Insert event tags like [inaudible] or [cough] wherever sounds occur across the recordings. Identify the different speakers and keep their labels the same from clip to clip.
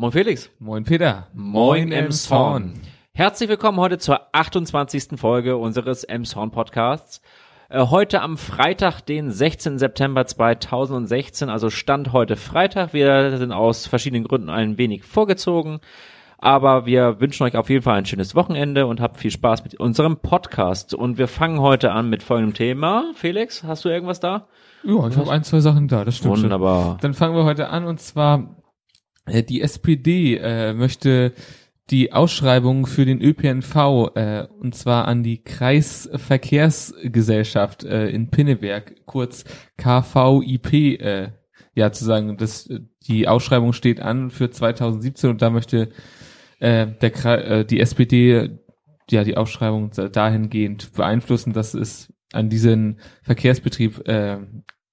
Speaker 1: Moin Felix.
Speaker 2: Moin Peter.
Speaker 1: Moin Emshorn. Herzlich willkommen heute zur 28. Folge unseres Emshorn Podcasts. Äh, heute am Freitag, den 16. September 2016, also Stand heute Freitag. Wir sind aus verschiedenen Gründen ein wenig vorgezogen. Aber wir wünschen euch auf jeden Fall ein schönes Wochenende und habt viel Spaß mit unserem Podcast. Und wir fangen heute an mit folgendem Thema. Felix, hast du irgendwas da?
Speaker 2: Ja, ich habe ein, zwei Sachen da, das stimmt
Speaker 1: Wunderbar.
Speaker 2: schon. Dann fangen wir heute an und zwar die SPD äh, möchte die Ausschreibung für den ÖPNV äh, und zwar an die Kreisverkehrsgesellschaft äh, in Pinneberg, kurz KVIP, äh, ja zu sagen, dass äh, die Ausschreibung steht an für 2017 und da möchte äh, der äh, die SPD ja die Ausschreibung dahingehend beeinflussen, dass es an diesen Verkehrsbetrieb äh,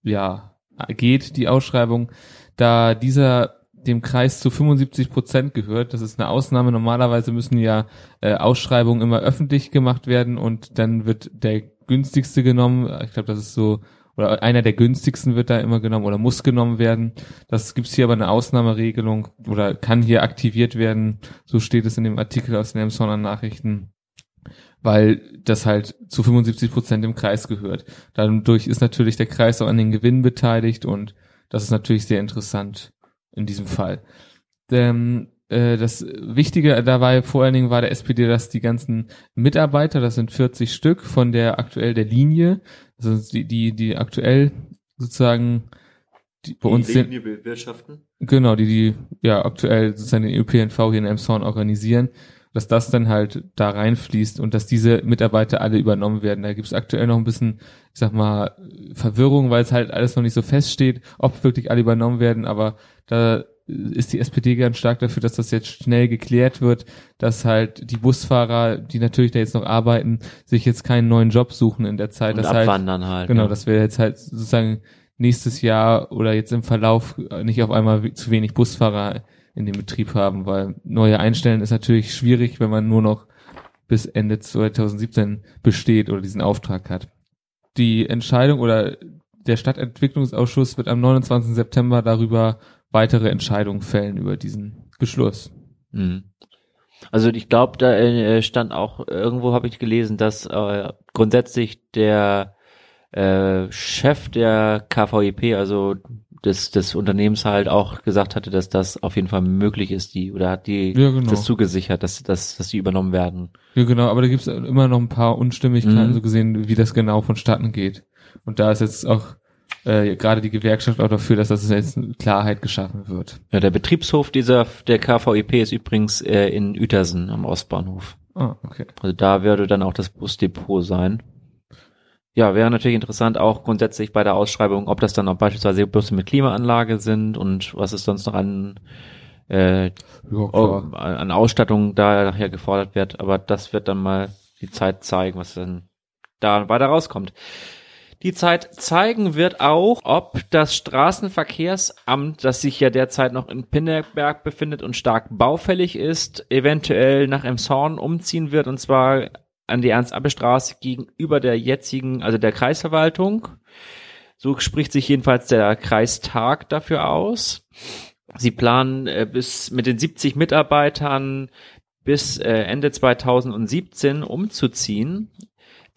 Speaker 2: ja geht, die Ausschreibung, da dieser dem Kreis zu 75 Prozent gehört. Das ist eine Ausnahme. Normalerweise müssen ja äh, Ausschreibungen immer öffentlich gemacht werden und dann wird der günstigste genommen. Ich glaube, das ist so oder einer der günstigsten wird da immer genommen oder muss genommen werden. Das gibt's hier aber eine Ausnahmeregelung oder kann hier aktiviert werden. So steht es in dem Artikel aus den Emsonner Nachrichten weil das halt zu 75 Prozent im Kreis gehört. Dadurch ist natürlich der Kreis auch an den Gewinnen beteiligt und das ist natürlich sehr interessant in diesem Fall. Denn, äh, das Wichtige dabei vor allen Dingen war der SPD, dass die ganzen Mitarbeiter, das sind 40 Stück von der aktuell der Linie, also die, die, die aktuell sozusagen die bei
Speaker 1: Die
Speaker 2: uns sind,
Speaker 1: Linie bewirtschaften.
Speaker 2: Genau, die, die ja aktuell sozusagen den ÖPNV hier in Elmshorn organisieren, dass das dann halt da reinfließt und dass diese Mitarbeiter alle übernommen werden. Da gibt es aktuell noch ein bisschen, ich sag mal, Verwirrung, weil es halt alles noch nicht so feststeht, ob wirklich alle übernommen werden, aber da ist die SPD ganz stark dafür, dass das jetzt schnell geklärt wird, dass halt die Busfahrer, die natürlich da jetzt noch arbeiten, sich jetzt keinen neuen Job suchen in der Zeit.
Speaker 1: Und
Speaker 2: dass halt,
Speaker 1: abwandern halt.
Speaker 2: Genau,
Speaker 1: ja.
Speaker 2: dass wir jetzt halt sozusagen nächstes Jahr oder jetzt im Verlauf nicht auf einmal zu wenig Busfahrer in dem Betrieb haben, weil neue einstellen ist natürlich schwierig, wenn man nur noch bis Ende 2017 besteht oder diesen Auftrag hat. Die Entscheidung oder der Stadtentwicklungsausschuss wird am 29. September darüber weitere Entscheidungen fällen über diesen Beschluss.
Speaker 1: Mhm. Also ich glaube, da äh, stand auch irgendwo habe ich gelesen, dass äh, grundsätzlich der äh, Chef der KVIP, also des, des Unternehmens halt auch gesagt hatte, dass das auf jeden Fall möglich ist, die oder hat die
Speaker 2: Ja, genau.
Speaker 1: das zugesichert, dass, dass, dass die übernommen werden.
Speaker 2: Ja, genau, aber da gibt es immer noch ein paar Unstimmigkeiten,
Speaker 1: Mhm.
Speaker 2: so gesehen, wie das genau vonstatten geht. Und da ist jetzt auch äh, gerade die Gewerkschaft auch dafür, dass das jetzt Klarheit geschaffen wird.
Speaker 1: Ja, der Betriebshof dieser der KVIP ist übrigens äh, in Uetersen am Ostbahnhof.
Speaker 2: Ah, okay.
Speaker 1: Also da würde dann auch das Busdepot sein. Ja, wäre natürlich interessant auch grundsätzlich bei der Ausschreibung, ob das dann auch beispielsweise Busse mit Klimaanlage sind und was es sonst noch an, äh,
Speaker 2: Ja,
Speaker 1: an Ausstattung da nachher gefordert wird. Aber das wird dann mal die Zeit zeigen, was dann da weiter rauskommt. Die Zeit zeigen wird auch, ob das Straßenverkehrsamt, das sich ja derzeit noch in Pinneberg befindet und stark baufällig ist, eventuell nach Emshorn umziehen wird und zwar an die Ernst-Abbe-Straße gegenüber der jetzigen, also der Kreisverwaltung. So spricht sich jedenfalls der Kreistag dafür aus. Sie planen äh, bis mit den 70 Mitarbeitern bis äh, Ende 2017 umzuziehen.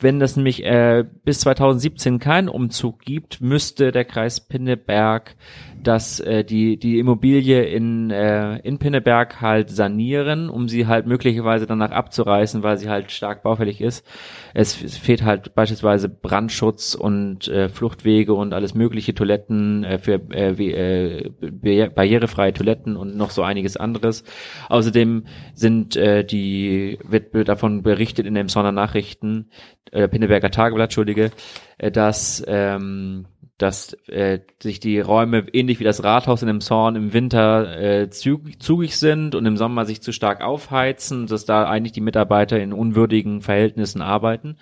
Speaker 1: Wenn das nämlich äh, bis 2017 keinen Umzug gibt, müsste der Kreis Pinneberg das äh, die die Immobilie in äh, in Pinneberg halt sanieren, um sie halt möglicherweise danach abzureißen, weil sie halt stark baufällig ist. Es, fehlt halt beispielsweise Brandschutz und äh, Fluchtwege und alles mögliche Toiletten äh, für äh, wie, äh, barriere- barrierefreie Toiletten und noch so einiges anderes. Außerdem sind äh, die wird davon berichtet in den Sonner Nachrichten äh, Pinneberger Tageblatt, Entschuldige, äh, dass ähm, dass äh, sich die Räume ähnlich wie das Rathaus in dem Zorn im Winter äh, zügig, zugig sind und im Sommer sich zu stark aufheizen, dass da eigentlich die Mitarbeiter in unwürdigen Verhältnissen arbeiten.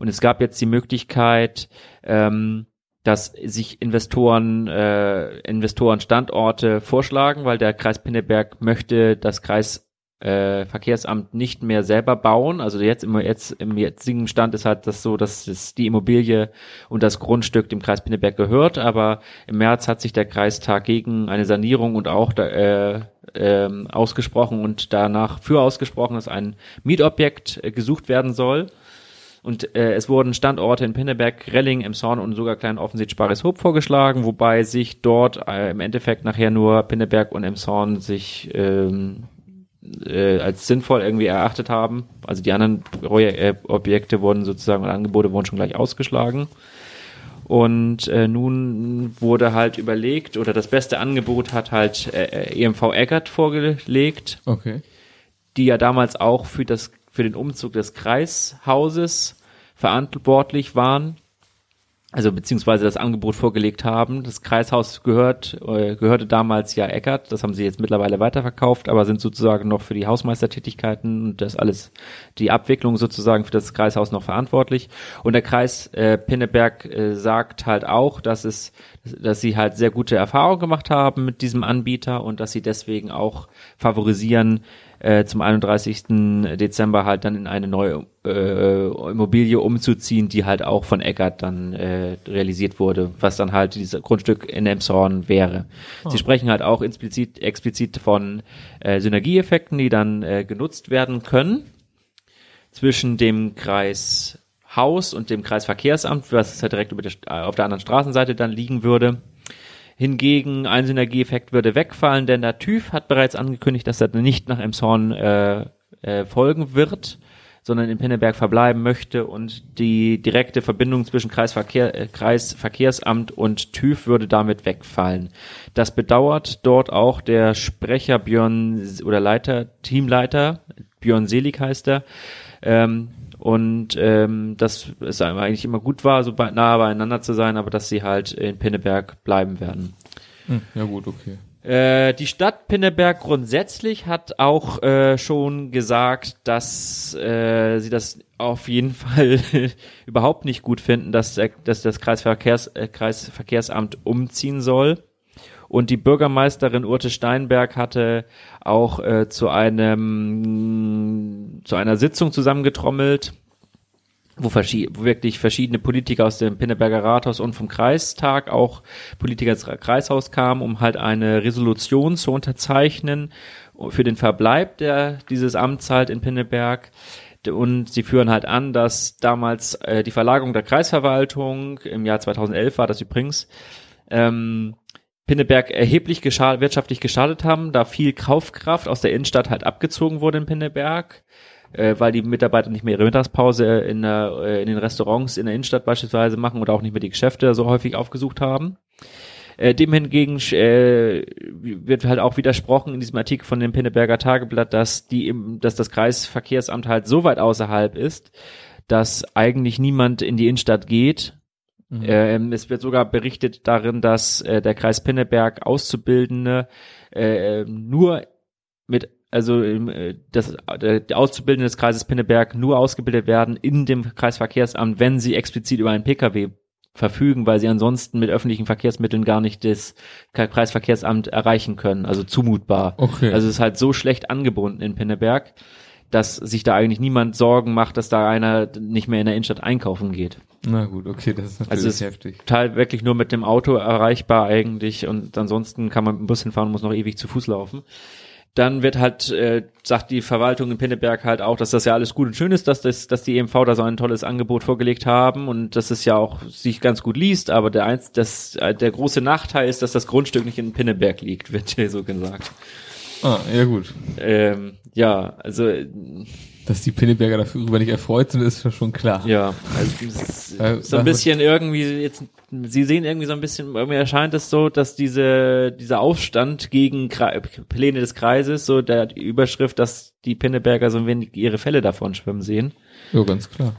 Speaker 1: Und es gab jetzt die Möglichkeit, ähm, dass sich Investoren äh, Investoren Standorte vorschlagen, weil der Kreis Pinneberg möchte das Kreis äh, Verkehrsamt nicht mehr selber bauen. Also jetzt im, jetzt im jetzigen Stand ist halt das so, dass es die Immobilie und das Grundstück dem Kreis Pinneberg gehört, aber im März hat sich der Kreistag gegen eine Sanierung und auch äh, ähm, ausgesprochen und danach für ausgesprochen, dass ein Mietobjekt äh, gesucht werden soll. Und äh, es wurden Standorte in Pinneberg, Relling, Emshorn und sogar klein offensichtlich Sparishoop vorgeschlagen, wobei sich dort äh, im Endeffekt nachher nur Pinneberg und Emshorn sich ähm, äh, als sinnvoll irgendwie erachtet haben. Also die anderen äh, Objekte wurden sozusagen, Angebote wurden schon gleich ausgeschlagen. Und äh, nun wurde halt überlegt, oder das beste Angebot hat halt äh, EMV Eckert vorgelegt.
Speaker 2: Okay.
Speaker 1: Die ja damals auch für das für den Umzug des Kreishauses verantwortlich waren, also beziehungsweise das Angebot vorgelegt haben. Das Kreishaus gehört, äh, gehörte damals ja Eckert, das haben sie jetzt mittlerweile weiterverkauft, aber sind sozusagen noch für die Hausmeistertätigkeiten und das alles, die Abwicklung sozusagen für das Kreishaus noch verantwortlich. Und der Kreis äh, Pinneberg äh, sagt halt auch, dass es, dass sie halt sehr gute Erfahrungen gemacht haben mit diesem Anbieter und dass sie deswegen auch favorisieren, äh, zum 31. Dezember halt dann in eine neue äh, Immobilie umzuziehen, die halt auch von Eckert dann äh, realisiert wurde, was dann halt dieses Grundstück in Emshorn wäre. Oh. Sie sprechen halt auch explizit, explizit von äh, Synergieeffekten, die dann äh, genutzt werden können zwischen dem Kreis Haus und dem Kreisverkehrsamt, was halt direkt über der, auf der anderen Straßenseite dann liegen würde. Hingegen ein Synergieeffekt würde wegfallen, denn der TÜV hat bereits angekündigt, dass er nicht nach Emshorn äh, äh, folgen wird, sondern in Pinneberg verbleiben möchte und die direkte Verbindung zwischen Kreisverkehr, äh, Kreisverkehrsamt und TÜV würde damit wegfallen. Das bedauert dort auch der Sprecher Björn oder Leiter, Teamleiter, Björn Selig heißt er, ähm, und ähm, dass es eigentlich immer gut war, so nah beieinander zu sein, aber dass sie halt in Pinneberg bleiben werden.
Speaker 2: Hm, ja gut, okay.
Speaker 1: Äh, die Stadt Pinneberg grundsätzlich hat auch äh, schon gesagt, dass äh, sie das auf jeden [laughs] Fall überhaupt nicht gut finden, dass, dass das Kreisverkehrs, äh, Kreisverkehrsamt umziehen soll. Und die Bürgermeisterin Urte Steinberg hatte auch äh, zu einem zu einer Sitzung zusammengetrommelt, wo, verschi wo wirklich verschiedene Politiker aus dem Pinneberger Rathaus und vom Kreistag, auch Politiker des Kreishaus kamen, um halt eine Resolution zu unterzeichnen für den Verbleib der dieses Amts halt in Pinneberg. Und sie führen halt an, dass damals äh, die Verlagerung der Kreisverwaltung im Jahr 2011 war das übrigens ähm, Pinneberg erheblich geschadet, wirtschaftlich geschadet haben, da viel Kaufkraft aus der Innenstadt halt abgezogen wurde in Pinneberg, äh, weil die Mitarbeiter nicht mehr ihre Mittagspause in, der, äh, in den Restaurants in der Innenstadt beispielsweise machen oder auch nicht mehr die Geschäfte so häufig aufgesucht haben. Äh, dem hingegen äh, wird halt auch widersprochen in diesem Artikel von dem Pinneberger Tageblatt, dass die, dass das Kreisverkehrsamt halt so weit außerhalb ist, dass eigentlich niemand in die Innenstadt geht Mhm. Ähm, es wird sogar berichtet darin, dass äh, der Kreis Pinneberg Auszubildende äh, nur mit also äh, das, äh, die Auszubildenden des Kreises Pinneberg nur ausgebildet werden in dem Kreisverkehrsamt, wenn sie explizit über einen Pkw verfügen, weil sie ansonsten mit öffentlichen Verkehrsmitteln gar nicht das Kreisverkehrsamt erreichen können, also zumutbar.
Speaker 2: Okay.
Speaker 1: Also es ist halt so schlecht angebunden in Pinneberg, dass sich da eigentlich niemand Sorgen macht, dass da einer nicht mehr in der Innenstadt einkaufen geht.
Speaker 2: Na gut, okay, das ist natürlich also ist heftig.
Speaker 1: Teil wirklich nur mit dem Auto erreichbar eigentlich und ansonsten kann man mit dem Bus hinfahren und muss noch ewig zu Fuß laufen. Dann wird halt, äh, sagt die Verwaltung in Pinneberg halt auch, dass das ja alles gut und schön ist, dass, das, dass die EMV da so ein tolles Angebot vorgelegt haben und dass es ja auch sich ganz gut liest, aber der, eins, das, äh, der große Nachteil ist, dass das Grundstück nicht in Pinneberg liegt, [laughs] wird hier so gesagt.
Speaker 2: Ah, ja gut.
Speaker 1: Ähm, ja, also
Speaker 2: dass die Pinneberger darüber nicht erfreut sind, ist schon klar.
Speaker 1: Ja, also [laughs] so ein bisschen irgendwie jetzt, sie sehen irgendwie so ein bisschen, mir erscheint es so, dass diese, dieser Aufstand gegen Pläne des Kreises, so der Überschrift, dass die Pinneberger so ein wenig ihre Fälle davon schwimmen sehen.
Speaker 2: Ja, ganz klar.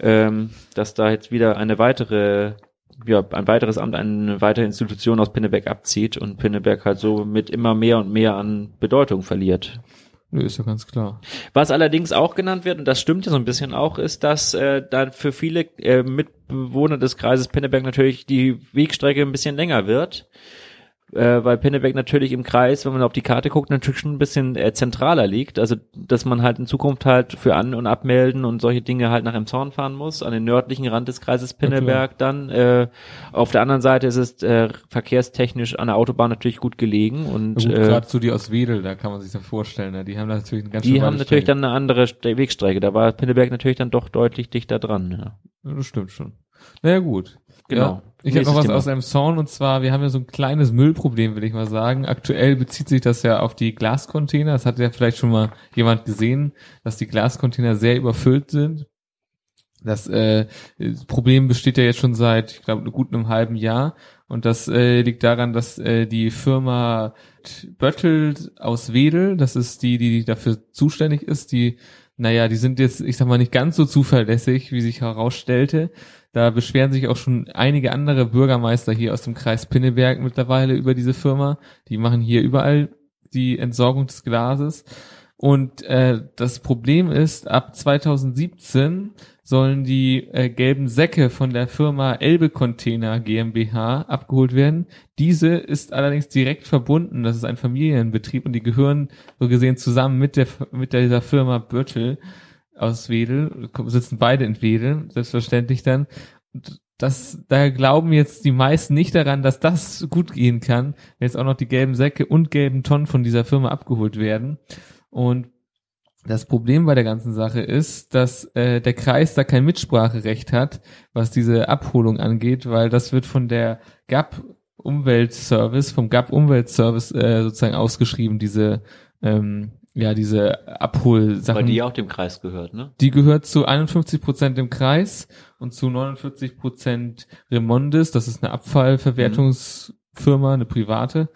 Speaker 1: Ähm, dass da jetzt wieder eine weitere ja, ein weiteres Amt, eine weitere Institution aus Pinneberg abzieht und Pinneberg halt so mit immer mehr und mehr an Bedeutung verliert.
Speaker 2: Ist ja ganz klar.
Speaker 1: Was allerdings auch genannt wird, und das stimmt ja so ein bisschen auch, ist, dass äh, dann für viele äh, Mitbewohner des Kreises Pinneberg natürlich die Wegstrecke ein bisschen länger wird. Äh, weil Pinneberg natürlich im Kreis, wenn man auf die Karte guckt, natürlich schon ein bisschen äh, zentraler liegt. Also, dass man halt in Zukunft halt für An- und Abmelden und solche Dinge halt nach Emshorn fahren muss, an den nördlichen Rand des Kreises Pinneberg
Speaker 2: Ja,
Speaker 1: dann. Äh, auf der anderen Seite ist es äh, verkehrstechnisch an der Autobahn natürlich gut gelegen und
Speaker 2: Gut,
Speaker 1: äh,
Speaker 2: gerade so die aus Wedel, da kann man sich das vorstellen, ne? die haben natürlich eine ganz
Speaker 1: die haben natürlich
Speaker 2: Strecke.
Speaker 1: dann eine andere Wegstrecke. Da war Pinneberg natürlich dann doch deutlich dichter dran. Ja.
Speaker 2: Ja, Das stimmt schon. Naja, gut.
Speaker 1: Genau.
Speaker 2: Ja, ich habe noch was
Speaker 1: Thema.
Speaker 2: aus einem Song und zwar, wir haben ja so ein kleines Müllproblem, will ich mal sagen. Aktuell bezieht sich das ja auf die Glascontainer. Das hat ja vielleicht schon mal jemand gesehen, dass die Glascontainer sehr überfüllt sind. Das äh, Problem besteht ja jetzt schon seit, ich glaube, gut einem halben Jahr. Und das äh, liegt daran, dass äh, die Firma Böttel aus Wedel, das ist die, die dafür zuständig ist, die, naja, die sind jetzt, ich sag mal, nicht ganz so zuverlässig, wie sich herausstellte. Da beschweren sich auch schon einige andere Bürgermeister hier aus dem Kreis Pinneberg mittlerweile über diese Firma. Die machen hier überall die Entsorgung des Glases. Und äh, das Problem ist, ab 2017 sollen die äh, gelben Säcke von der Firma Elbe Container GmbH abgeholt werden. Diese ist allerdings direkt verbunden. Das ist ein Familienbetrieb und die gehören so gesehen zusammen mit der mit dieser Firma Börtel aus Wedel, sitzen beide in Wedel, selbstverständlich dann. Das, da glauben jetzt die meisten nicht daran, dass das gut gehen kann, wenn jetzt auch noch die gelben Säcke und gelben Tonnen von dieser Firma abgeholt werden. Und das Problem bei der ganzen Sache ist, dass äh, der Kreis da kein Mitspracherecht hat, was diese Abholung angeht, weil das wird von der GAP Umweltservice, vom GAP Umweltservice äh, sozusagen ausgeschrieben, diese ähm, ja, diese Abholsachen.
Speaker 1: Weil die auch dem Kreis gehört, ne?
Speaker 2: Die gehört zu 51 Prozent im Kreis und zu 49 Prozent Remondis. Das ist eine Abfallverwertungsfirma, eine private.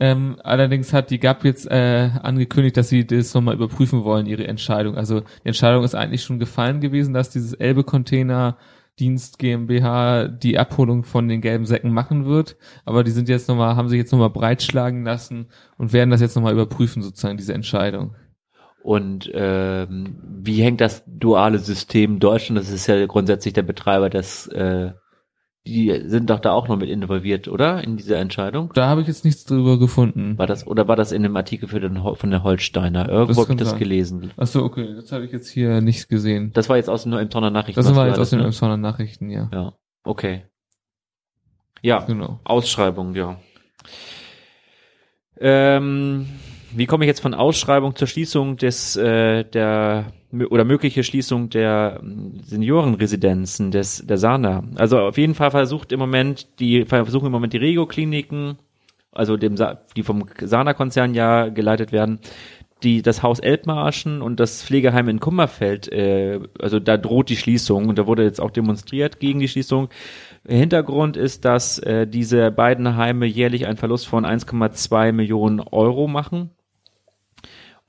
Speaker 2: Ähm, allerdings hat die GAP jetzt äh, angekündigt, dass sie das nochmal überprüfen wollen, ihre Entscheidung. Also die Entscheidung ist eigentlich schon gefallen gewesen, dass dieses Elbe-Container Dienst GmbH die Abholung von den gelben Säcken machen wird, aber die sind jetzt nochmal, haben sich jetzt nochmal breitschlagen lassen und werden das jetzt nochmal überprüfen, sozusagen, diese Entscheidung.
Speaker 1: Und ähm, wie hängt das duale System Deutschland? Das ist ja grundsätzlich der Betreiber des, äh, die sind doch da auch noch mit involviert, oder? In dieser Entscheidung?
Speaker 2: Da habe ich jetzt nichts drüber gefunden.
Speaker 1: War das, oder war das in dem Artikel für den, von der Holsteiner? Irgendwo habe ich das
Speaker 2: sein.
Speaker 1: gelesen.
Speaker 2: Ach so, okay, das habe ich jetzt hier nicht gesehen.
Speaker 1: Das war jetzt aus den Emsonner Nachrichten.
Speaker 2: Das war jetzt aus den
Speaker 1: ne?
Speaker 2: Emsonner Nachrichten, ja.
Speaker 1: Ja, okay. Ja,
Speaker 2: Genau.
Speaker 1: Ausschreibung, ja. Ähm, wie komme ich jetzt von Ausschreibung zur Schließung des äh, der oder mögliche Schließung der ähm, Seniorenresidenzen des der Sana? Also auf jeden Fall versucht im Moment die versuchen im Moment die Regio-Kliniken, also dem die vom Sana-Konzern ja geleitet werden, die das Haus Elbmarschen und das Pflegeheim in Kummerfeld, äh, also da droht die Schließung und da wurde jetzt auch demonstriert gegen die Schließung. Hintergrund ist, dass äh, diese beiden Heime jährlich einen Verlust von 1,2 Millionen Euro machen.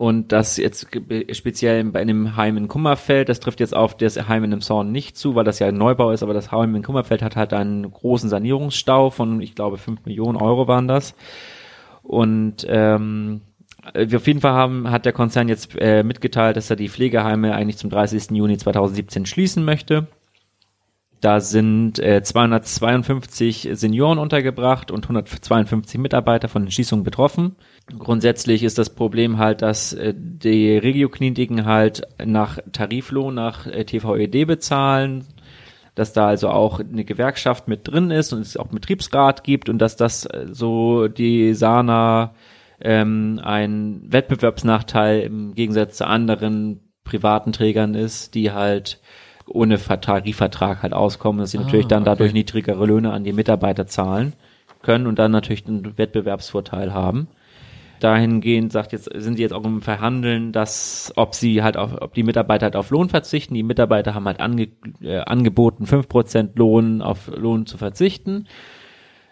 Speaker 1: Und das jetzt speziell bei einem Heim in Kummerfeld, das trifft jetzt auf das Heim in dem Zorn nicht zu, weil das ja ein Neubau ist, aber das Heim in Kummerfeld hat halt einen großen Sanierungsstau von, ich glaube, 5 Millionen Euro waren das. Und ähm, wir auf jeden Fall haben, hat der Konzern jetzt äh, mitgeteilt, dass er die Pflegeheime eigentlich zum 30. Juni 2017 schließen möchte. Da sind äh, 252 Senioren untergebracht und 152 Mitarbeiter von den Schließungen betroffen. Grundsätzlich ist das Problem halt, dass äh, die Regiokliniken halt nach Tariflohn, nach äh, TVED bezahlen, dass da also auch eine Gewerkschaft mit drin ist und es auch Betriebsrat gibt und dass das äh, so die Sana ähm, ein Wettbewerbsnachteil im Gegensatz zu anderen privaten Trägern ist, die halt ohne Ver- Tarifvertrag halt auskommen, dass sie
Speaker 2: Ah,
Speaker 1: natürlich dann dadurch
Speaker 2: okay.
Speaker 1: niedrigere Löhne an die Mitarbeiter zahlen können und dann natürlich einen Wettbewerbsvorteil haben. Dahingehend sagt jetzt, sind die jetzt auch im Verhandeln, dass, ob sie halt auf, ob die Mitarbeiter halt auf Lohn verzichten. Die Mitarbeiter haben halt ange, äh, angeboten, 5% Lohn auf Lohn zu verzichten.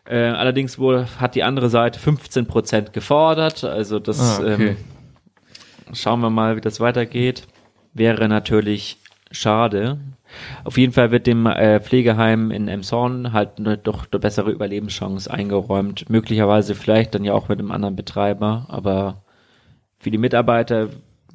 Speaker 1: Äh, allerdings wohl hat die andere Seite 15% gefordert. Also das
Speaker 2: Ah, okay.
Speaker 1: ähm, schauen wir mal, wie das weitergeht. Wäre natürlich schade. Auf jeden Fall wird dem äh, Pflegeheim in Emshorn halt eine doch eine bessere Überlebenschance eingeräumt. Möglicherweise vielleicht dann ja auch mit einem anderen Betreiber, aber für die Mitarbeiter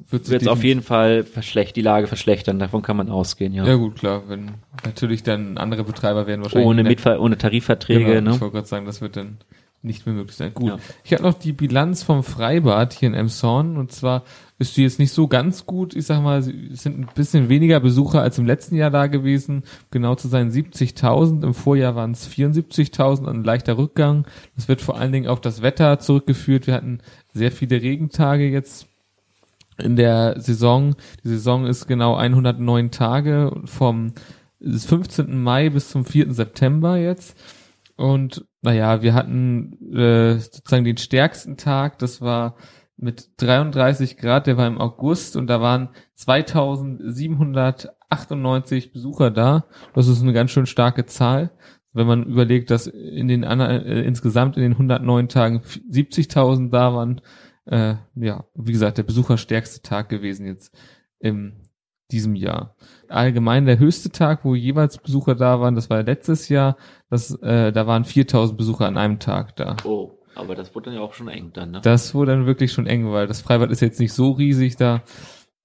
Speaker 2: Wird
Speaker 1: es auf jeden Fall verschlecht, die Lage verschlechtern. Davon kann man ausgehen, ja.
Speaker 2: Ja gut, klar, wenn natürlich dann andere Betreiber werden wahrscheinlich
Speaker 1: ohne Mitver ohne Tarifverträge,
Speaker 2: genau,
Speaker 1: ne?
Speaker 2: Ich wollte gerade sagen, das wird dann nicht mehr möglich sein. Gut.
Speaker 1: Ja.
Speaker 2: Ich habe noch die Bilanz vom Freibad hier in Emshorn und zwar ist die jetzt nicht so ganz gut. Ich sag mal, es sind ein bisschen weniger Besucher als im letzten Jahr da gewesen. Genau zu sein 70.000. Im Vorjahr waren es 74.000, ein leichter Rückgang. Das wird vor allen Dingen auf das Wetter zurückgeführt. Wir hatten sehr viele Regentage jetzt in der Saison. Die Saison ist genau 109 Tage vom 15. Mai bis zum 4. September jetzt. Und naja, wir hatten äh, sozusagen den stärksten Tag, das war mit 33 Grad, der war im August und da waren 2798 Besucher da. Das ist eine ganz schön starke Zahl. Wenn man überlegt, dass in den äh, insgesamt in den 109 Tagen 70.000 da waren, äh, ja, wie gesagt, der besucherstärkste Tag gewesen jetzt im diesem Jahr. Allgemein der höchste Tag, wo jeweils Besucher da waren, das war letztes Jahr, das, äh, da waren 4000 Besucher an einem Tag da.
Speaker 1: Oh, aber das wurde dann ja auch schon eng dann, ne?
Speaker 2: Das wurde dann wirklich schon eng, weil das Freibad ist jetzt nicht so riesig da.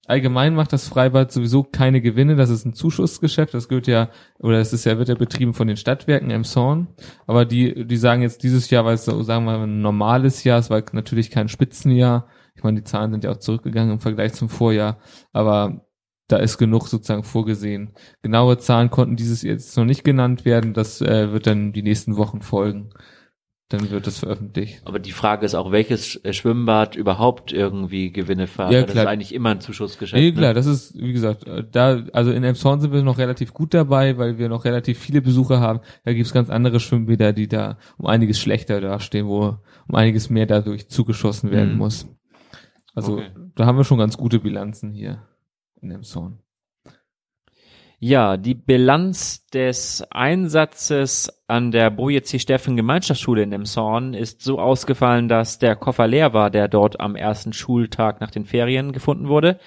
Speaker 2: Allgemein macht das Freibad sowieso keine Gewinne, das ist ein Zuschussgeschäft, das gehört ja, oder es ist ja, wird ja betrieben von den Stadtwerken Emshorn, aber die, die sagen jetzt dieses Jahr, weil es so, sagen wir mal, ein normales Jahr, es war natürlich kein Spitzenjahr, ich meine, die Zahlen sind ja auch zurückgegangen im Vergleich zum Vorjahr, aber da ist genug sozusagen vorgesehen. Genaue Zahlen konnten dieses jetzt noch nicht genannt werden, das äh, wird dann die nächsten Wochen folgen. Dann wird das veröffentlicht.
Speaker 1: Aber die Frage ist auch, welches äh, Schwimmbad überhaupt irgendwie Gewinne fährt.
Speaker 2: Ja,
Speaker 1: das
Speaker 2: klar.
Speaker 1: ist eigentlich immer ein Zuschussgeschäft.
Speaker 2: Nee,
Speaker 1: ne?
Speaker 2: klar, das ist, wie gesagt, äh, da, also in Elmshorn sind wir noch relativ gut dabei, weil wir noch relativ viele Besucher haben. Da gibt's ganz andere Schwimmbäder, die da um einiges schlechter dastehen, wo um einiges mehr dadurch zugeschossen werden
Speaker 1: Mhm.
Speaker 2: muss. Also
Speaker 1: Okay.
Speaker 2: da haben wir schon ganz gute Bilanzen hier in Elmshorn.
Speaker 1: Ja, die Bilanz des Einsatzes an der Boje C. Steffen Gemeinschaftsschule in Emshorn ist so ausgefallen, dass der Koffer leer war, der dort am ersten Schultag nach den Ferien gefunden wurde.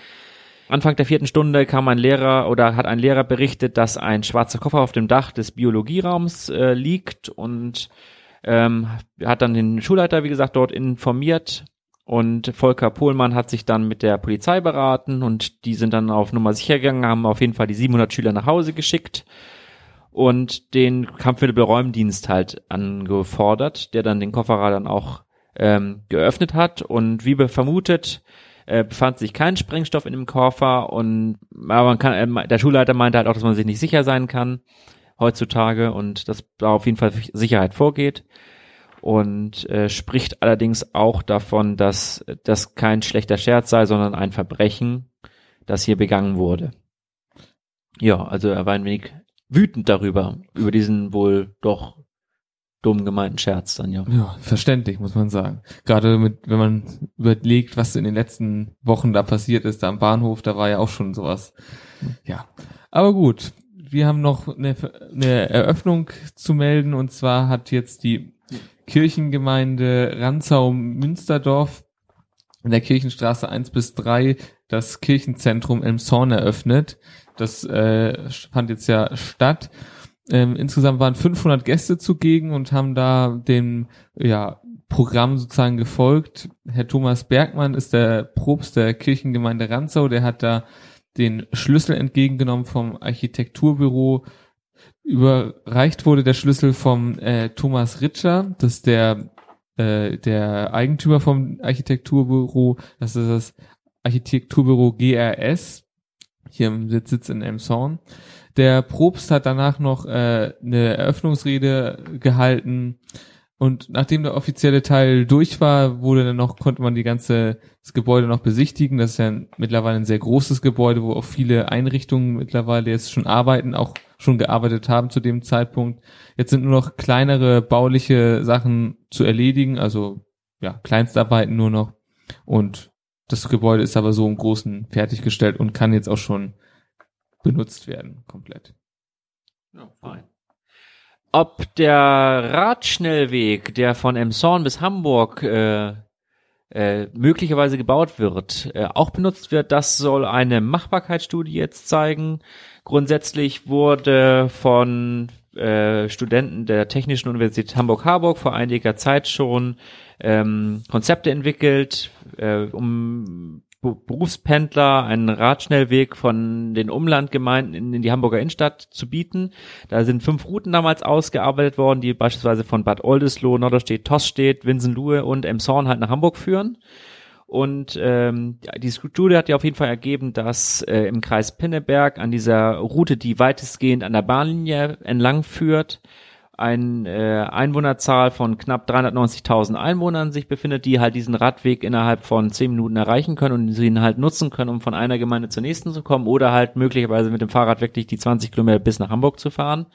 Speaker 1: Anfang der vierten Stunde kam ein Lehrer oder hat ein Lehrer berichtet, dass ein schwarzer Koffer auf dem Dach des Biologieraums äh, liegt und ähm, hat dann den Schulleiter, wie gesagt, dort informiert und Volker Pohlmann hat sich dann mit der Polizei beraten und die sind dann auf Nummer sicher gegangen, haben auf jeden Fall die 700 Schüler nach Hause geschickt und den Kampfmittelberäumdienst halt angefordert, der dann den Kofferraum dann auch ähm, geöffnet hat. Und wie vermutet äh, befand sich kein Sprengstoff in dem Koffer und aber man kann, äh, der Schulleiter meinte halt auch, dass man sich nicht sicher sein kann heutzutage und dass da auf jeden Fall Sicherheit vorgeht und äh, spricht allerdings auch davon, dass das kein schlechter Scherz sei, sondern ein Verbrechen, das hier begangen wurde. Ja, also er war ein wenig wütend darüber, über diesen wohl doch dumm gemeinten Scherz dann, ja.
Speaker 2: Ja, verständlich, muss man sagen. Gerade mit, wenn man überlegt, was in den letzten Wochen da passiert ist, da am Bahnhof, da war ja auch schon sowas. Ja. Aber gut. Wir haben noch eine, eine Eröffnung zu melden und zwar hat jetzt die Kirchengemeinde Ranzau-Münsterdorf in der Kirchenstraße 1 bis 3 das Kirchenzentrum Elmshorn eröffnet. Das äh, fand jetzt ja statt. Ähm, insgesamt waren 500 Gäste zugegen und haben da dem ja, Programm sozusagen gefolgt. Herr Thomas Bergmann ist der Propst der Kirchengemeinde Ranzau. Der hat da den Schlüssel entgegengenommen vom Architekturbüro. Überreicht wurde der Schlüssel vom äh, Thomas Ritscher, das ist der äh, der Eigentümer vom Architekturbüro. Das ist das Architekturbüro GRS hier im Sitz, in Elmshorn. Der Probst hat danach noch äh, eine Eröffnungsrede gehalten und nachdem der offizielle Teil durch war, wurde dann noch konnte man die ganze das Gebäude noch besichtigen. Das ist ja mittlerweile ein sehr großes Gebäude, wo auch viele Einrichtungen mittlerweile jetzt schon arbeiten, auch schon gearbeitet haben zu dem Zeitpunkt. Jetzt sind nur noch kleinere bauliche Sachen zu erledigen, also ja Kleinstarbeiten nur noch und das Gebäude ist aber so im Großen fertiggestellt und kann jetzt auch schon benutzt werden, komplett.
Speaker 1: Ja, fein. Ob der Radschnellweg, der von Emshorn bis Hamburg äh, äh, möglicherweise gebaut wird, äh, auch benutzt wird, das soll eine Machbarkeitsstudie jetzt zeigen. Grundsätzlich wurde von äh, Studenten der Technischen Universität Hamburg-Harburg vor einiger Zeit schon ähm, Konzepte entwickelt, äh, um Berufspendler einen Radschnellweg von den Umlandgemeinden in, die Hamburger Innenstadt zu bieten. Da sind fünf Routen damals ausgearbeitet worden, die beispielsweise von Bad Oldesloe, Norderstedt, Tossstedt, Winsenlohe und Emshorn halt nach Hamburg führen. Und ähm, die Studie hat ja auf jeden Fall ergeben, dass äh, im Kreis Pinneberg an dieser Route, die weitestgehend an der Bahnlinie entlang führt, eine äh, Einwohnerzahl von knapp 390.000 Einwohnern sich befindet, die halt diesen Radweg innerhalb von zehn Minuten erreichen können und sie ihn halt nutzen können, um von einer Gemeinde zur nächsten zu kommen oder halt möglicherweise mit dem Fahrrad wirklich die 20 Kilometer bis nach Hamburg zu fahren.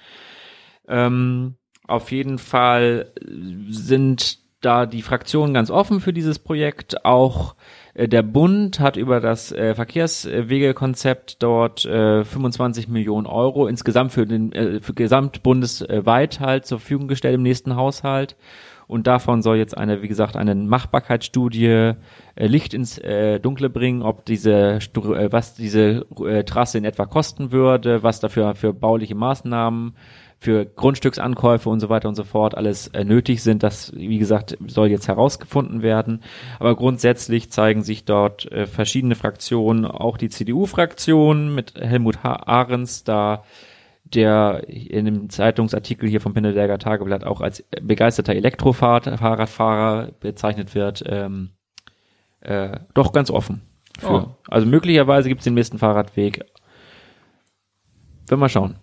Speaker 1: Ähm, auf jeden Fall sind da die Fraktionen ganz offen für dieses Projekt. Auch der Bund hat über das äh, Verkehrswegekonzept dort äh, 25 Millionen Euro insgesamt für den äh, für gesamt bundesweit halt zur Verfügung gestellt im nächsten Haushalt. Und davon soll jetzt eine, wie gesagt, eine Machbarkeitsstudie äh, Licht ins äh, Dunkle bringen, ob diese, äh, was diese äh, Trasse in etwa kosten würde, was dafür für bauliche Maßnahmen für Grundstücksankäufe und so weiter und so fort alles äh, nötig sind. Das, wie gesagt, soll jetzt herausgefunden werden. Aber grundsätzlich zeigen sich dort äh, verschiedene Fraktionen, auch die CDU-Fraktion mit Helmut ha Ahrens, da der in dem Zeitungsartikel hier vom Pinneberger Tageblatt auch als begeisterter Elektrofahrradfahrer bezeichnet wird, ähm, äh, doch ganz offen. Für. Oh. Also möglicherweise gibt es den nächsten Fahrradweg. Wenn wir schauen.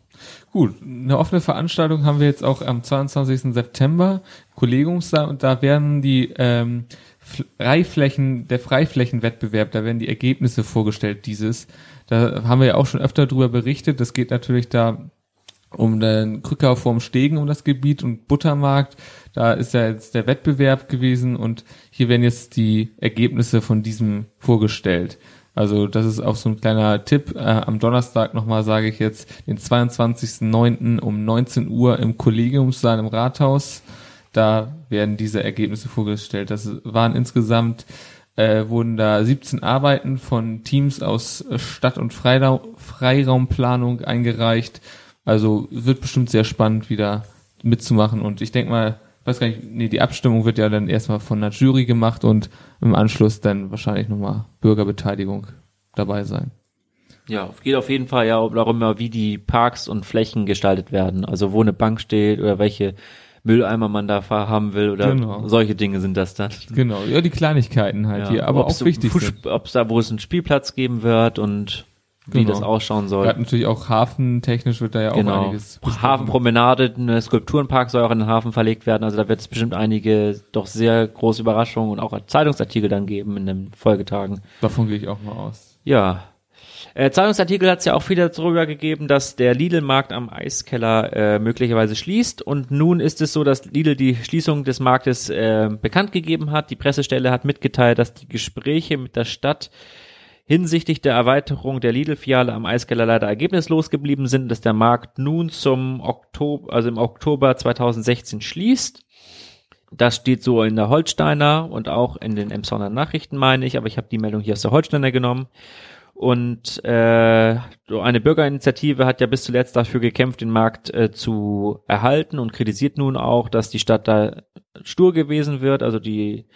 Speaker 2: Gut, eine offene Veranstaltung haben wir jetzt auch am 22. September, Kollegiumssaal, und da werden die ähm, Freiflächen, der Freiflächenwettbewerb, da werden die Ergebnisse vorgestellt dieses. Da haben wir ja auch schon öfter drüber berichtet. Das geht natürlich da um den Krückau vorm Stegen um das Gebiet und Buttermarkt. Da ist ja jetzt der Wettbewerb gewesen und hier werden jetzt die Ergebnisse von diesem vorgestellt. Also das ist auch so ein kleiner Tipp. Äh, am Donnerstag nochmal sage ich jetzt, den 22.09. um 19 Uhr im Kollegiumssaal im Rathaus. Da werden diese Ergebnisse vorgestellt. Das waren insgesamt, äh, wurden da 17 Arbeiten von Teams aus Stadt- und Freiraum, Freiraumplanung eingereicht. Also wird bestimmt sehr spannend wieder mitzumachen. Und ich denke mal, weiß gar nicht, nee, die Abstimmung wird ja dann erstmal von der Jury gemacht und im Anschluss dann wahrscheinlich nochmal Bürgerbeteiligung dabei sein.
Speaker 1: Ja, geht auf jeden Fall ja darum, wie die Parks und Flächen gestaltet werden. Also wo eine Bank steht oder welche Mülleimer man da haben will oder genau. solche Dinge sind das dann.
Speaker 2: Genau, ja, die Kleinigkeiten halt ja, hier, aber auch wichtig
Speaker 1: Ob es da, wo es einen Spielplatz geben wird und wie genau. das ausschauen soll.
Speaker 2: Hat natürlich auch hafentechnisch wird da ja genau. auch einiges.
Speaker 1: Hafenpromenade, ein Skulpturenpark soll auch in den Hafen verlegt werden. Also da wird es bestimmt einige doch sehr große Überraschungen und auch Zeitungsartikel dann geben in den Folgetagen.
Speaker 2: Davon gehe ich auch mal aus.
Speaker 1: Ja. Äh, Zeitungsartikel hat es ja auch wieder darüber gegeben, dass der Lidl-Markt am Eiskeller äh, möglicherweise schließt. Und nun ist es so, dass Lidl die Schließung des Marktes äh, bekannt gegeben hat. Die Pressestelle hat mitgeteilt, dass die Gespräche mit der Stadt hinsichtlich der Erweiterung der Lidl-Filiale am Eiskeller leider ergebnislos geblieben sind, dass der Markt nun zum Oktober, also im Oktober 2016 schließt. Das steht so in der Holsteiner und auch in den Emsonner Nachrichten, meine ich, aber ich habe die Meldung hier aus der Holsteiner genommen. Und äh, eine Bürgerinitiative hat ja bis zuletzt dafür gekämpft, den Markt äh, zu erhalten und kritisiert nun auch, dass die Stadt da stur gewesen wird. Also die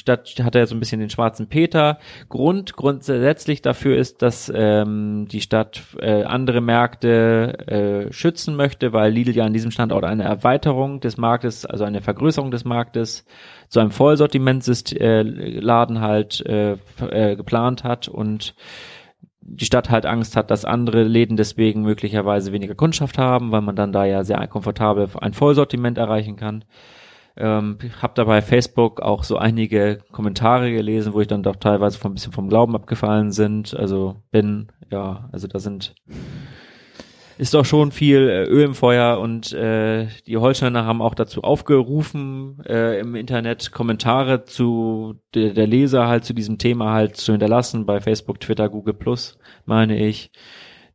Speaker 1: Stadt hat er so ein bisschen den schwarzen Peter. Grund grundsätzlich dafür ist, dass ähm, die Stadt äh, andere Märkte äh, schützen möchte, weil Lidl ja an diesem Standort eine Erweiterung des Marktes, also eine Vergrößerung des Marktes zu einem Vollsortimentsladen äh, halt äh, äh, geplant hat und die Stadt halt Angst hat, dass andere Läden deswegen möglicherweise weniger Kundschaft haben, weil man dann da ja sehr komfortabel ein Vollsortiment erreichen kann. Ähm, habe dabei Facebook auch so einige Kommentare gelesen, wo ich dann doch teilweise von ein bisschen vom Glauben abgefallen sind. Also bin, ja, also da sind ist doch schon viel äh, Öl im Feuer und äh, die Holsteiner haben auch dazu aufgerufen, äh, im Internet Kommentare zu der, der Leser halt zu diesem Thema halt zu hinterlassen bei Facebook, Twitter, Google Plus, meine ich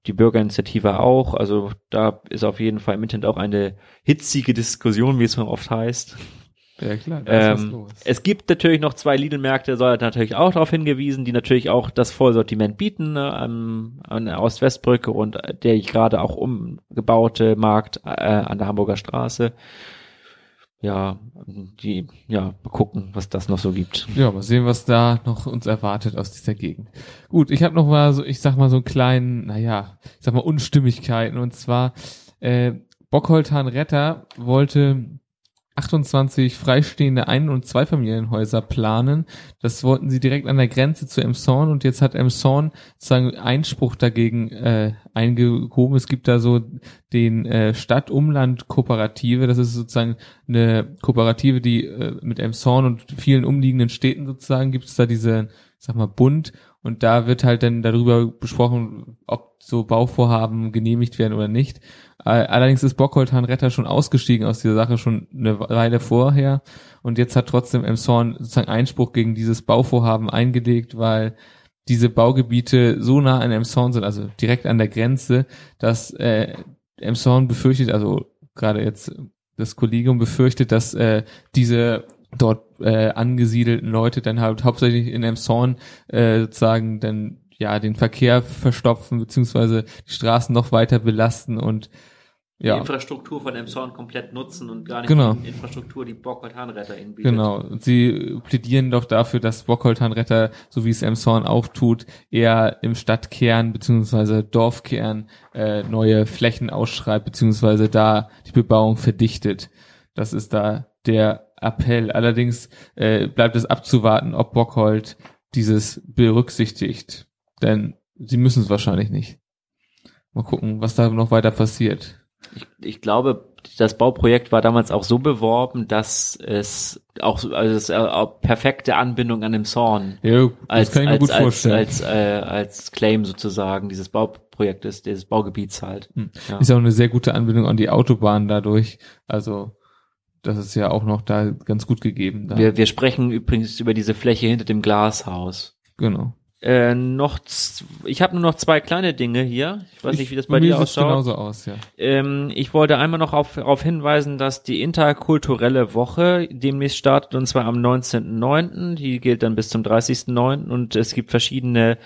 Speaker 1: die Bürgerinitiative auch. Also da ist auf jeden Fall im Internet auch eine hitzige Diskussion, wie es so oft heißt.
Speaker 2: Ja klar,
Speaker 1: da ist ähm, los. Es gibt natürlich noch zwei Lidl-Märkte, soll natürlich auch darauf hingewiesen, die natürlich auch das Vollsortiment bieten, ne, an, an der Ost-West-Brücke und der ich gerade auch umgebaute Markt äh, an der Hamburger Straße. Ja, die, ja, gucken, was das noch so gibt.
Speaker 2: Ja, mal sehen, was da noch uns erwartet aus dieser Gegend. Gut, ich habe noch mal so, ich sag mal so einen kleinen, naja, ich sag mal Unstimmigkeiten und zwar äh, Bockholtan Retter wollte 28 freistehende Ein- und Zweifamilienhäuser planen. Das wollten sie direkt an der Grenze zu Emshorn und jetzt hat Emshorn sozusagen Einspruch dagegen äh, eingehoben. Es gibt da so den äh, Stadt-Umland-Kooperative. Das ist sozusagen eine Kooperative, die äh, mit Emshorn und vielen umliegenden Städten sozusagen gibt es da diese, sag mal, Bund und da wird halt dann darüber besprochen, ob so Bauvorhaben genehmigt werden oder nicht. Allerdings ist Bockholtan Retter schon ausgestiegen aus dieser Sache schon eine Weile vorher. Und jetzt hat trotzdem Emshorn sozusagen Einspruch gegen dieses Bauvorhaben eingelegt, weil diese Baugebiete so nah an Emshorn sind, also direkt an der Grenze, dass äh, Emshorn befürchtet, also gerade jetzt das Kollegium befürchtet, dass äh, diese dort äh, angesiedelten Leute dann halt hauptsächlich in Emshorn äh, sozusagen dann ja den Verkehr verstopfen beziehungsweise die Straßen noch weiter belasten und ja.
Speaker 1: Die Infrastruktur von Emshorn komplett nutzen und gar nicht
Speaker 2: Genau.
Speaker 1: die Infrastruktur, die Bockholtanretter ihnen bietet.
Speaker 2: Genau. Und sie plädieren doch dafür, dass Bockholtanretter, so wie es Emshorn auch tut, eher im Stadtkern beziehungsweise Dorfkern äh, neue Flächen ausschreibt beziehungsweise da die Bebauung verdichtet. Das ist da der Appell. Allerdings äh, bleibt es abzuwarten, ob Bockholt dieses berücksichtigt. Denn sie müssen es wahrscheinlich nicht. Mal gucken, was da noch weiter passiert.
Speaker 1: Ich, ich glaube, das Bauprojekt war damals auch so beworben, dass es auch, so- also es äh, auch perfekte Anbindung an dem Zorn
Speaker 2: Ja,
Speaker 1: als,
Speaker 2: kann ich mir
Speaker 1: als,
Speaker 2: gut
Speaker 1: als,
Speaker 2: vorstellen.
Speaker 1: als, äh, als Claim sozusagen dieses Bauprojektes, dieses Baugebiets halt.
Speaker 2: Hm.
Speaker 1: Ja.
Speaker 2: Ist auch eine sehr gute Anbindung an die Autobahn dadurch. Also das ist ja auch noch da ganz gut gegeben. Da.
Speaker 1: Wir, wir sprechen übrigens über diese Fläche hinter dem Glashaus.
Speaker 2: genau.
Speaker 1: Äh, noch, ich habe nur noch zwei kleine Dinge hier. Ich weiß nicht, wie das bei dir ausschaut.
Speaker 2: genauso aus, ja.
Speaker 1: Ähm, ich wollte einmal noch auf, darauf hinweisen, dass die interkulturelle Woche demnächst startet und zwar am 19.09. Die gilt dann bis zum 30.09. und es gibt verschiedene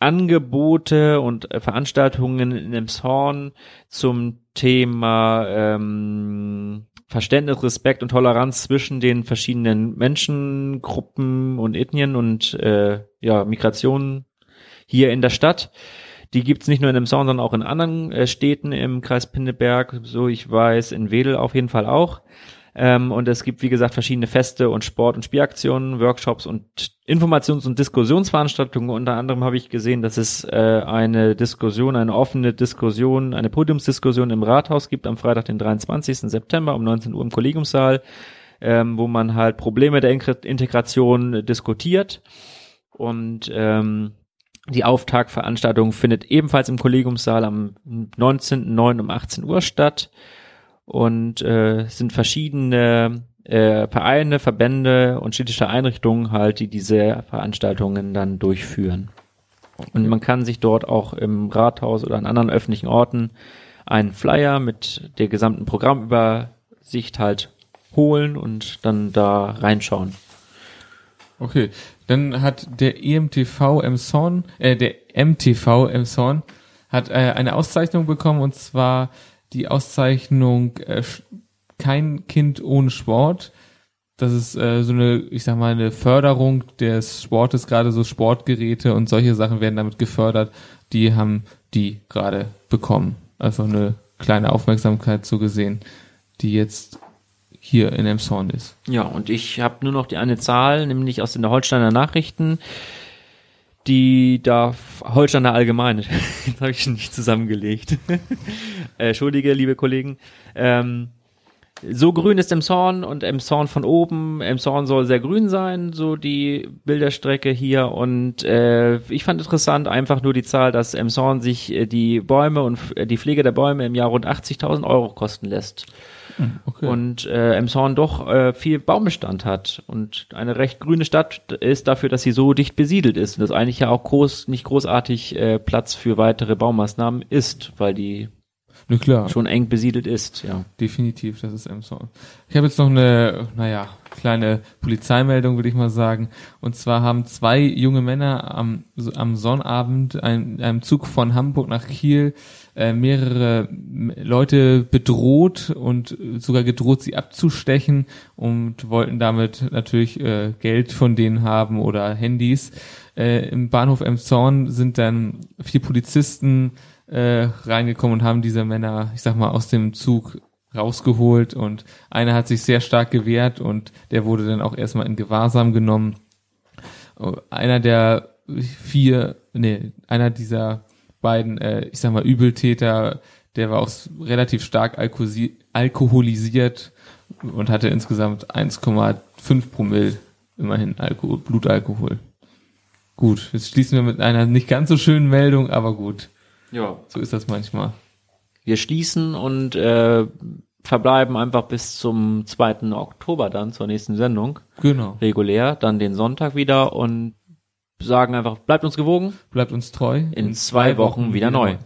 Speaker 1: Angebote und äh, Veranstaltungen in Emshorn zum Thema ähm, Verständnis, Respekt und Toleranz zwischen den verschiedenen Menschengruppen und Ethnien und äh, ja, Migrationen hier in der Stadt. Die gibt's nicht nur in Emshorn, sondern auch in anderen äh, Städten im Kreis Pinneberg, so ich weiß, in Wedel auf jeden Fall auch. Ähm, und es gibt, wie gesagt, verschiedene Feste und Sport- und Spielaktionen, Workshops und Informations- und Diskussionsveranstaltungen. Unter anderem habe ich gesehen, dass es äh, eine Diskussion, eine offene Diskussion, eine Podiumsdiskussion im Rathaus gibt am Freitag, den 23. September um 19 Uhr im Kollegiumssaal, ähm, wo man halt Probleme der Integration diskutiert. Und ähm, die Auftaktveranstaltung findet ebenfalls im Kollegiumssaal am 19.09. um 18 Uhr statt und äh, es sind verschiedene äh, Vereine, Verbände und städtische Einrichtungen halt, die diese Veranstaltungen dann durchführen. Und man kann sich dort auch im Rathaus oder an anderen öffentlichen Orten einen Flyer mit der gesamten Programmübersicht halt holen und dann da reinschauen.
Speaker 2: Okay, dann hat der EMTV Emshorn, äh, der MTV Emshorn hat äh, eine Auszeichnung bekommen und zwar die Auszeichnung äh, Kein Kind ohne Sport. Das ist äh, so eine, ich sag mal, eine Förderung des Sportes, gerade so Sportgeräte und solche Sachen werden damit gefördert. Die haben die gerade bekommen. Also eine kleine Aufmerksamkeit so gesehen, die jetzt hier in Emshorn ist.
Speaker 1: Ja, und ich habe nur noch die eine Zahl, nämlich aus den Holsteiner Nachrichten. Die da Holsteiner Allgemeine, [laughs] das habe ich nicht zusammengelegt. äh, [laughs] Entschuldige, liebe Kollegen. Ähm, so grün ist Emshorn und Emshorn von oben. Emshorn soll sehr grün sein, so die Bilderstrecke hier. Und äh, ich fand interessant einfach nur die Zahl, dass Emshorn sich äh, die Bäume und äh, die Pflege der Bäume im Jahr rund 80.000 Euro kosten lässt
Speaker 2: Okay.
Speaker 1: und äh, Emshorn doch äh, viel Baumbestand hat. Und eine recht grüne Stadt ist dafür, dass sie so dicht besiedelt ist. Und das eigentlich ja auch groß, nicht großartig äh, Platz für weitere Baumaßnahmen ist, weil die
Speaker 2: Ne, klar.
Speaker 1: schon eng besiedelt ist, ja.
Speaker 2: Definitiv, das ist Emshorn. Ich habe jetzt noch eine, naja, kleine Polizeimeldung, würde ich mal sagen. Und zwar haben zwei junge Männer am, am Sonnabend ein, einem Zug von Hamburg nach Kiel äh, mehrere Leute bedroht und sogar gedroht, sie abzustechen und wollten damit natürlich äh, Geld von denen haben oder Handys. Äh, Im Bahnhof Emshorn sind dann vier Polizisten äh, reingekommen und haben diese Männer, ich sag mal, aus dem Zug rausgeholt und einer hat sich sehr stark gewehrt und der wurde dann auch erstmal in Gewahrsam genommen. Oh, Einer der vier, nee, einer dieser beiden, äh, ich sag mal, Übeltäter, der war auch relativ stark alkoholisiert und hatte insgesamt 1,5 Promille immerhin Alkohol, Blutalkohol. Gut, jetzt schließen wir mit einer nicht ganz so schönen Meldung, aber gut,
Speaker 1: Ja.
Speaker 2: so ist das manchmal.
Speaker 1: Wir schließen und äh, verbleiben einfach bis zum 2. Oktober dann zur nächsten Sendung.
Speaker 2: Genau.
Speaker 1: Regulär, dann den Sonntag wieder und sagen einfach, bleibt uns gewogen.
Speaker 2: Bleibt uns treu.
Speaker 1: In zwei Wochen wieder neu.